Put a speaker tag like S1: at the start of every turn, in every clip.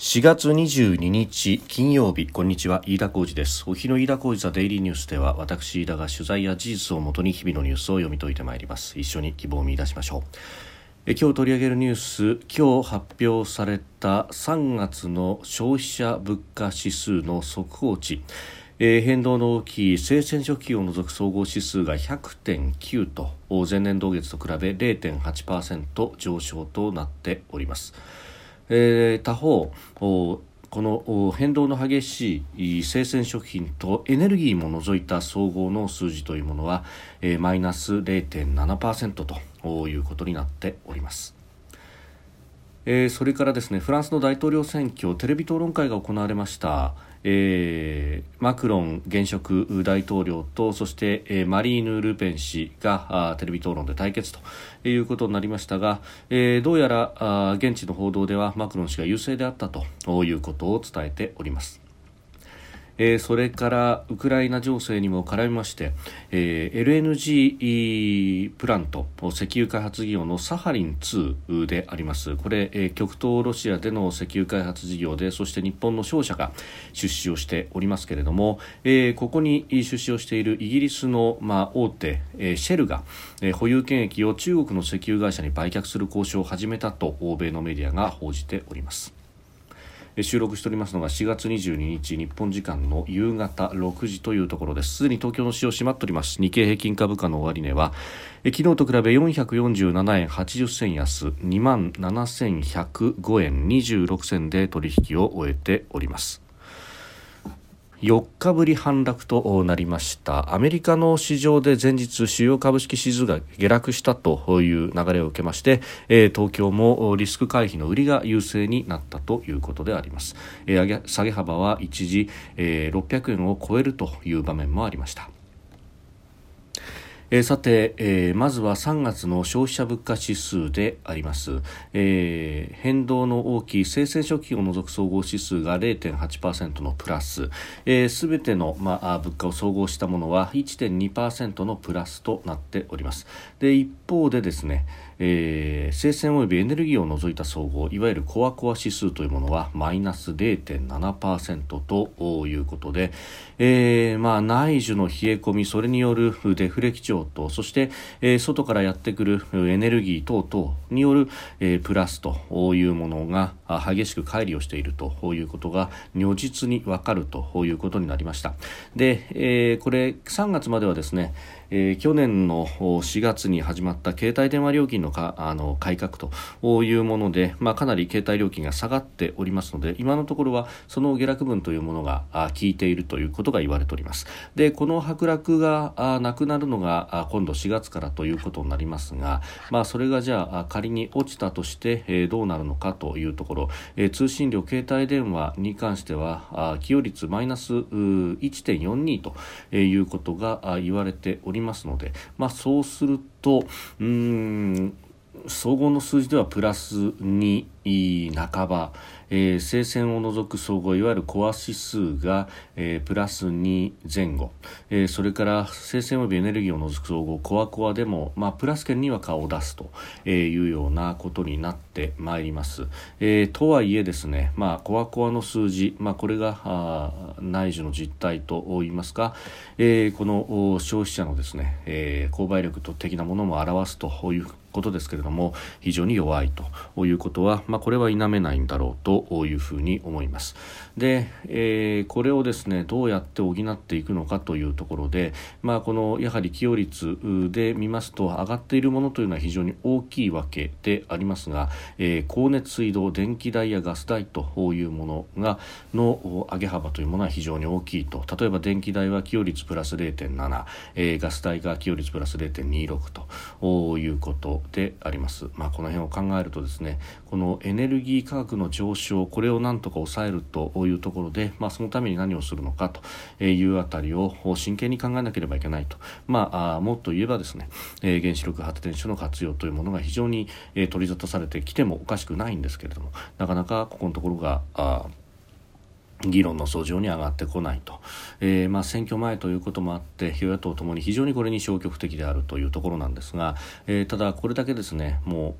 S1: 4月22日金曜日。こんにちは。飯田浩二です。お日の飯田浩二ザデイリーニュースでは私飯田が取材や事実をもとに日々のニュースを読み解いてまいります。一緒に希望を見出しましょう。え今日取り上げるニュース今日発表された3月の消費者物価指数の速報値。えー、変動の大きい生鮮食品を除く総合指数が100.9と前年同月と比べ0.8%上昇となっております。えー、他方この変動の激しい生鮮食品とエネルギーも除いた総合の数字というものは、えー、マイナス0.7%ということになっております。えー、それからですねフランスの大統領選挙テレビ討論会が行われました。えー、マクロン現職大統領とそして、えー、マリーヌ・ルペン氏がテレビ討論で対決ということになりましたが、えー、どうやらあ現地の報道ではマクロン氏が優勢であったということを伝えております。えー、それからウクライナ情勢にも絡みまして、えー、LNG プラント石油開発事業のサハリン2でありますこれ、えー、極東ロシアでの石油開発事業でそして日本の商社が出資をしておりますけれども、えー、ここに出資をしているイギリスの、まあ、大手、えー、シェルが、えー、保有権益を中国の石油会社に売却する交渉を始めたと欧米のメディアが報じております。収録しておりますのが4月22日日本時間の夕方6時というところです。すでに東京の市場閉まっております。日経平均株価の終値は昨日と比べ447円80銭安2万7105円26銭で取引を終えております。4日ぶり反落となりました。アメリカの市場で前日主要株式指数が下落したという流れを受けまして、え東京もリスク回避の売りが優勢になったということであります、え下げ幅は一時、え600円を超えるという場面もありました。えー、さて、えー、まずは3月の消費者物価指数であります、えー、変動の大きい生鮮食品を除く総合指数が0.8%のプラス。すべ、えー、ての、まあ、物価を総合したものは1.2%のプラスとなっております。で一方でですねえー、生鮮及びエネルギーを除いた総合いわゆるコアコア指数というものはマイナス0.7%ということで、えー、まあ、内需の冷え込みそれによるデフレ基調とそして、えー、外からやってくるエネルギー等々による、えプラスというものが激しく乖離をしているということが如実にわかるということになりました。で、えこれ3月まではですねえー、去年の4月に始まった携帯電話料金のかあの改革というもので、まあ、かなり携帯料金が下がっておりますので今のところはその下落分というものが効いているということが言われております。でこの剥落がなくなるのが今度4月からということになりますが、まあ、それがじゃあ仮に落ちたとして、どうなるのかというところ、通信料携帯電話に関しては寄与率マイナス1.42ということが言われておりますりますので、まあ、そうするととうん総合の数字ではプラス2半ば、えー、生鮮を除く総合いわゆるコア指数が、えー、プラス2前後、えー、それから生鮮及びエネルギーを除く総合コアコアでも、まあ、プラス圏には顔を出すというようなことになってまいります、えー、とはいえですね、まあ、コアコアの数字、まあ、これがあ内需の実態といいますか、えー、この消費者のですね、えー、購買力的なものも表すということですけれども非常に弱いということは、まあ、これは否めないんだろうというふうに思います。で、えー、これをですねどうやって補っていくのかというところで、まあ、このやはり寄与率で見ますと上がっているものというのは非常に大きいわけでありますが、えー、光熱水道電気代やガス代というものがの上げ幅というものは非常に大きいと。例えば電気代は寄与率プラス0.7、えー、ガス代が寄与率プラス0.26ということであります、まあ、この辺を考えるとですねこのエネルギー価格の上昇これをなんとか抑えるというところで、まあ、そのために何をするのかというあたりを真剣に考えなければいけないと、まあ、もっと言えばですね、え、原子力発電所の活用というものが非常に、え、取り沙汰されてきてもおかしくないんですけれどもなかなかここのところがあ議論の訴状に上がってこないと、えー、まあ、選挙前ということもあって与野党ともに非常にこれに消極的であるというところなんですが、えー、ただ、これだけですねも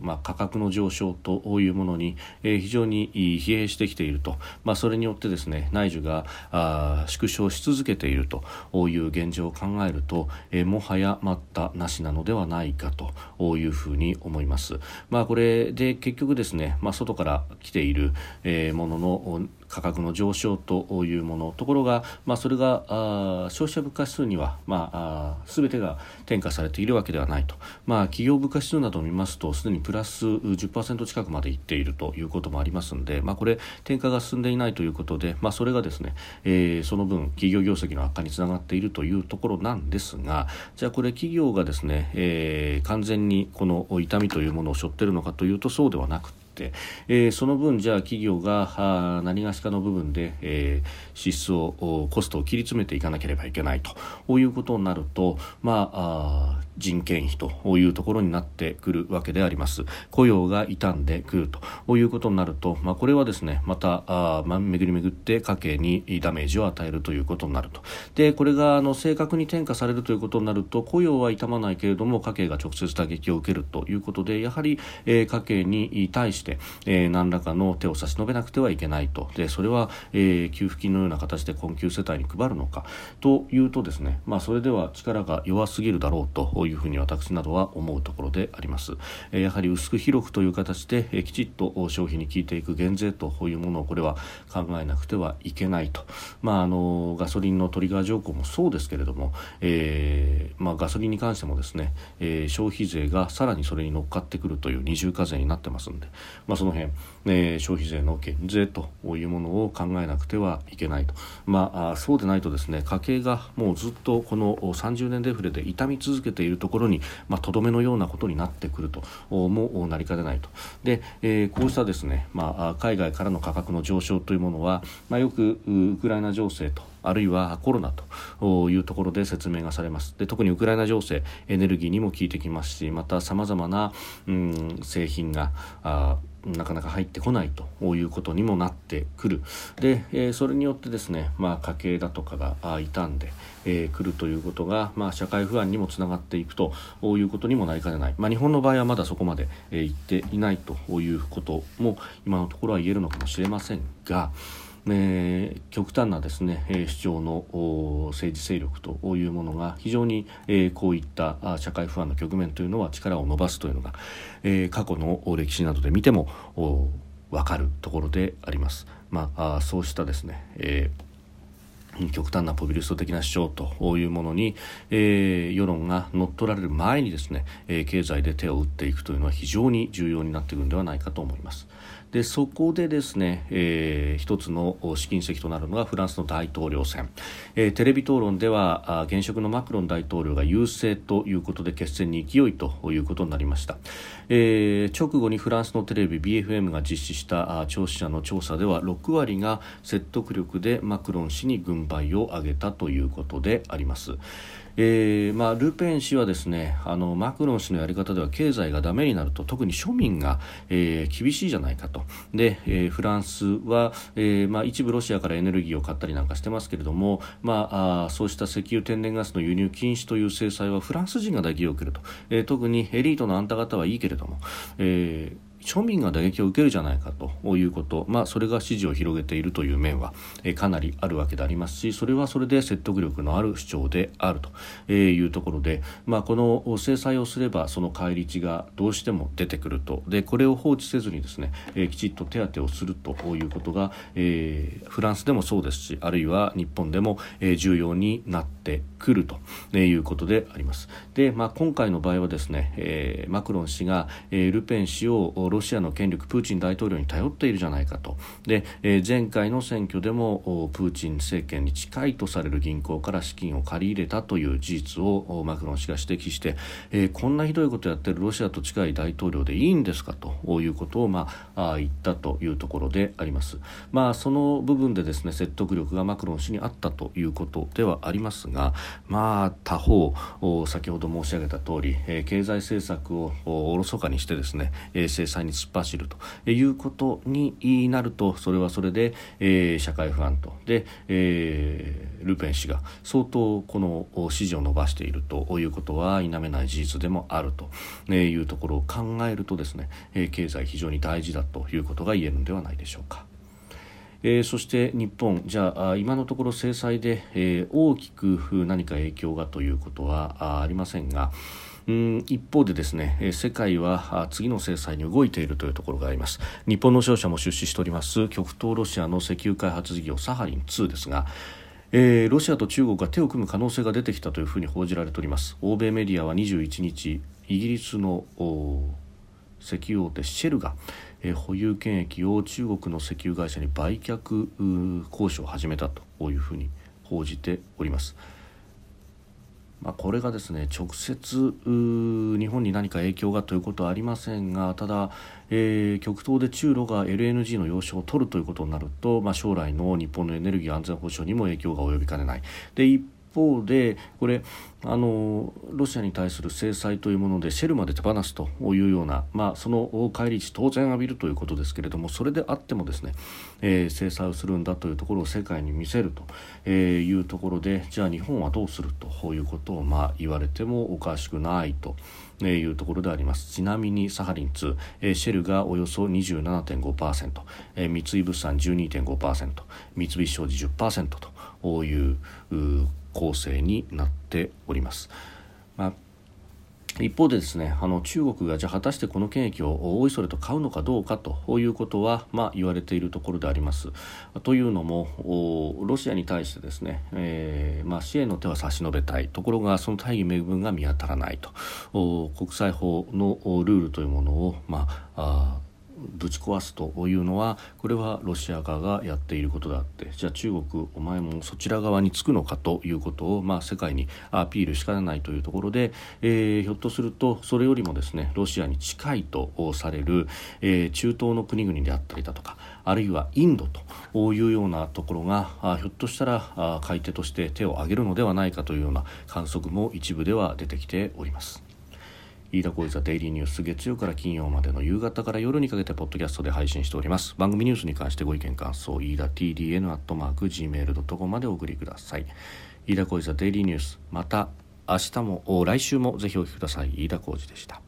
S1: う、まあ、価格の上昇というものに、えー、非常に疲弊してきていると、まあ、それによってですね内需があ縮小し続けているという現状を考えると、えもはや待ったなしなのではないかというふうに思います。まあ、これで結局ですね、まあ、外から来ている、えものの価格の上昇というものところが、まあ、それがあ消費者物価指数には、まあ、すべてが転嫁されているわけではないと、まあ、企業物価指数などを見ますとすでにプラス10%近くまでいっているということもありますので、まあ、これ転嫁が進んでいないということで、まあ、それがですね、えー、その分企業業績の悪化につながっているというところなんですがじゃあこれ企業がですね、えー、完全にこの痛みというものを背負っているのかというとそうではなくて、えー、その分じゃあ企業が何がしかの部分で、えー、支出をコストを切り詰めていかなければいけないということになると、まあ、あ人件費というところになってくるわけであります。雇用が傷んでくるということになると、まあ、これはですねまたあ、まあ、巡り巡って家計にダメージを与えるということになると。でこれがあの正確に転嫁されるということになると雇用は傷まないけれども家計が直接打撃を受けるということでやはり、えー、家計に対して、えー、何らかの手を差し伸べなくてはいけないと。でそれは、えー、給付金のような形で困窮世帯に配るのか。というとですね、まあ、それでは力が弱すぎるだろうというふうに私などは思うところであります。えやはり薄く広くという形で、えきちっと消費に効いていく減税というものをこれは考えなくてはいけないと、まあ、あのガソリンのトリガー条項もそうですけれども、えー、まあ、ガソリンに関してもですね、えー、消費税がさらにそれに乗っかってくるという二重課税になってますんで、まあ、その辺、えー、消費税の減税というものを考えなくてはいけないと、まあ、そうでないとですね家計がもうずっとこの30年デフレで痛み続けているところにまあ、とどめのようなことになってくるともなりかねないと。で、えー、こうしたですね、まあ、海外からの価格の上昇というものは、まあ、よくウクライナ情勢とあるいはコロナというところで説明がされます。で特にウクライナ情勢エネルギーにも効いてきますしまたさまざまな、うん、製品があなかなか入ってこないということにもなってくる。で、えー、それによってですね、まあ、家計だとかが傷んで、えー、くるということが、まあ、社会不安にもつながっていくということにもなりかねない、まあ、日本の場合はまだそこまで、えー、っていないということも今のところは言えるのかもしれませんが、えー、極端なですね、えー、主張の政治勢力というものが非常に、え、こういった社会不安の局面というのは力を伸ばすというのが、え、過去の歴史などで見ても分かるところであります。まあ、そうしたですね、えー極端なポピュリスト的な主張というものに、えー、世論が乗っ取られる前にですね、えー、経済で手を打っていくというのは非常に重要になってくるのではないかと思います。でそこでですね、えー、一つの試金石となるのがフランスの大統領選、えー、テレビ討論では現職のマクロン大統領が優勢ということで決戦に勢いということになりました、えー、直後にフランスのテレビ BFM が実施した聴取者の調査では6割が説得力でマクロン氏に軍配を上げたということであります。えーまあ、ルペン氏はですねあのマクロン氏のやり方では経済がダメになると特に庶民が、えー、厳しいじゃないかと。で、えー、フランスは、えーまあ、一部ロシアからエネルギーを買ったりなんかしてますけれども、まあ、あそうした石油天然ガスの輸入禁止という制裁はフランス人が打撃を受けると、えー、特にエリートのあんた方はいいけれども、えー庶民が打撃を受けるじゃないかということ、まあ、それが支持を広げているという面は、えかなりあるわけでありますしそれはそれで説得力のある主張であるというところで、まあ、この制裁をすればその返り血がどうしても出てくるとでこれを放置せずにですね、えきちっと手当てをするということが、えー、フランスでもそうですしあるいは日本でも、え重要になってくるということであります。で、まあ、今回の場合はですね、え、マクロン氏が、え、ルペン氏をロシアの権力プーチン大統領に頼っているじゃないかとで、えー、前回の選挙でもプーチン政権に近いとされる銀行から資金を借り入れたという事実をマクロン氏が指摘して、えー、こんなひどいことをやってるロシアと近い大統領でいいんですかということを、まあ、言ったというところであります。まあ、その部分でですね説得力がマクロン氏にあったということではありますが、まあ、他方先ほど申し上げた通り、えー、経済政策をおろそかにしてですね、えー、制際に突っ走るということになるとそれはそれで、えー、社会不安とで、えー、ルペン氏が相当この支持を伸ばしているということは否めない事実でもあるというところを考えるとですね、えー、経済非常に大事だということが言えるのではないでしょうか。えー、そして日本、じゃあ今のところ制裁で、えー、大きく何か影響がということはありませんが、一方でですね世界は次の制裁に動いているというところがあります。日本の商社も出資しております極東ロシアの石油開発事業サハリン2ですがえー、ロシアと中国が手を組む可能性が出てきたというふうに報じられております。欧米メディアは21日イギリスの石油大手シェルが、え、保有権益を中国の石油会社に売却交渉を始めたというふうに報じております。まあ、これがですね直接日本に何か影響がということはありませんがただ、えー、極東で中ロが LNG の要衝を取るということになると、まあ、将来の日本のエネルギー安全保障にも影響が及びかねない。で一方でこれあのロシアに対する制裁というものでシェルまで手放すというような、まあ、その返り値当然浴びるということですけれどもそれであってもですね、えー、制裁をするんだというところを世界に見せるというところでじゃあ日本はどうするということをまあ言われてもおかしくないと。いうところでありますちなみにサハリン2、えー、シェルがおよそ27.5%、えー、三井物産12.5%三菱商事10%という構成になっております。まあ一方でですねあの中国がじゃあ果たしてこの権益をおいそれと買うのかどうかということは、まあ、言われているところであります。というのもロシアに対してですね、えーまあ、支援の手は差し伸べたいところがその大義名分が見当たらないと国際法のルールというものを、まあ、あぶち壊すというのはこれはロシア側がやっていることであってじゃあ中国お前もそちら側につくのかということを、まあ、世界にアピールしかねないというところで、えー、ひょっとするとそれよりもですねロシアに近いとされる、えー、中東の国々であったりだとかあるいはインドというようなところがひょっとしたら買い手として手を挙げるのではないかというような観測も一部では出てきております。飯田浩司ザデイリーニュース月曜から金曜までの夕方から夜にかけてポッドキャストで配信しております。番組ニュースに関してご意見感想飯田 TDN アットマーク Gmail.com までお送りください。飯田浩司ザデイリーニュースまた明日も来週もぜひお聞きください。飯田浩司でした。